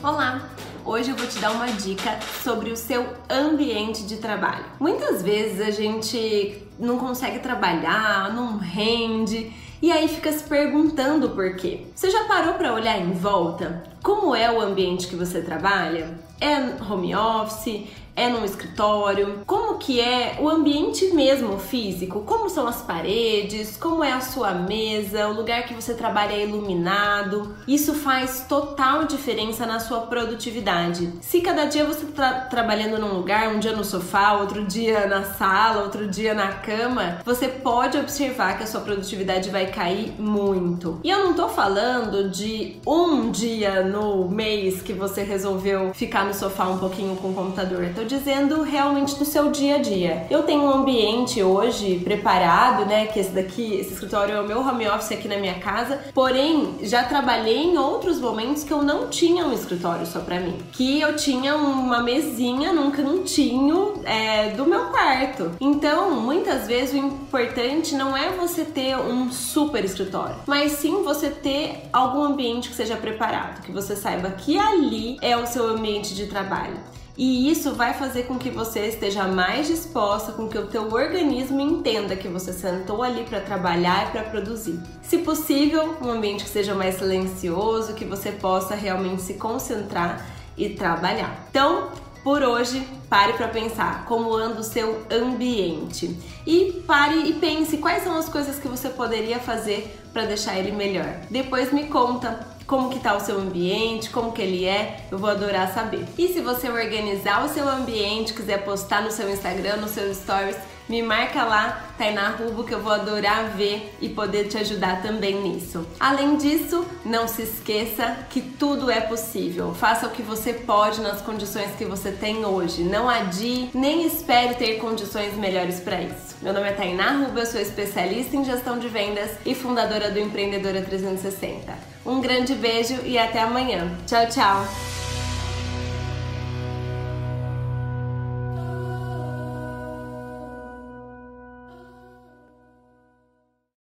Olá! Hoje eu vou te dar uma dica sobre o seu ambiente de trabalho. Muitas vezes a gente não consegue trabalhar, não rende e aí fica se perguntando por quê. Você já parou para olhar em volta? Como é o ambiente que você trabalha? É home office? É num escritório? Como que é o ambiente mesmo físico? Como são as paredes? Como é a sua mesa? O lugar que você trabalha é iluminado? Isso faz total diferença na sua produtividade. Se cada dia você está trabalhando num lugar, um dia no sofá, outro dia na sala, outro dia na cama, você pode observar que a sua produtividade vai cair muito. E eu não tô falando de um dia no mês que você resolveu ficar no sofá um pouquinho com o computador. Dizendo realmente do seu dia a dia. Eu tenho um ambiente hoje preparado, né? Que esse daqui, esse escritório é o meu home office aqui na minha casa. Porém, já trabalhei em outros momentos que eu não tinha um escritório só para mim. Que eu tinha uma mesinha num cantinho é, do meu quarto. Então, muitas vezes o importante não é você ter um super escritório, mas sim você ter algum ambiente que seja preparado, que você saiba que ali é o seu ambiente de trabalho. E isso vai fazer com que você esteja mais disposta, com que o teu organismo entenda que você sentou ali para trabalhar e para produzir. Se possível, um ambiente que seja mais silencioso, que você possa realmente se concentrar e trabalhar. Então, por hoje, pare para pensar como anda o seu ambiente e pare e pense quais são as coisas que você poderia fazer para deixar ele melhor. Depois me conta como que tá o seu ambiente, como que ele é, eu vou adorar saber. E se você organizar o seu ambiente, quiser postar no seu Instagram, nos seus stories, me marca lá, Tainá Rubo, que eu vou adorar ver e poder te ajudar também nisso. Além disso, não se esqueça que tudo é possível. Faça o que você pode nas condições que você tem hoje. Não adie, nem espere ter condições melhores para isso. Meu nome é Tainá Rubo, eu sou especialista em gestão de vendas e fundadora do Empreendedora 360. Um grande beijo e até amanhã. Tchau, tchau!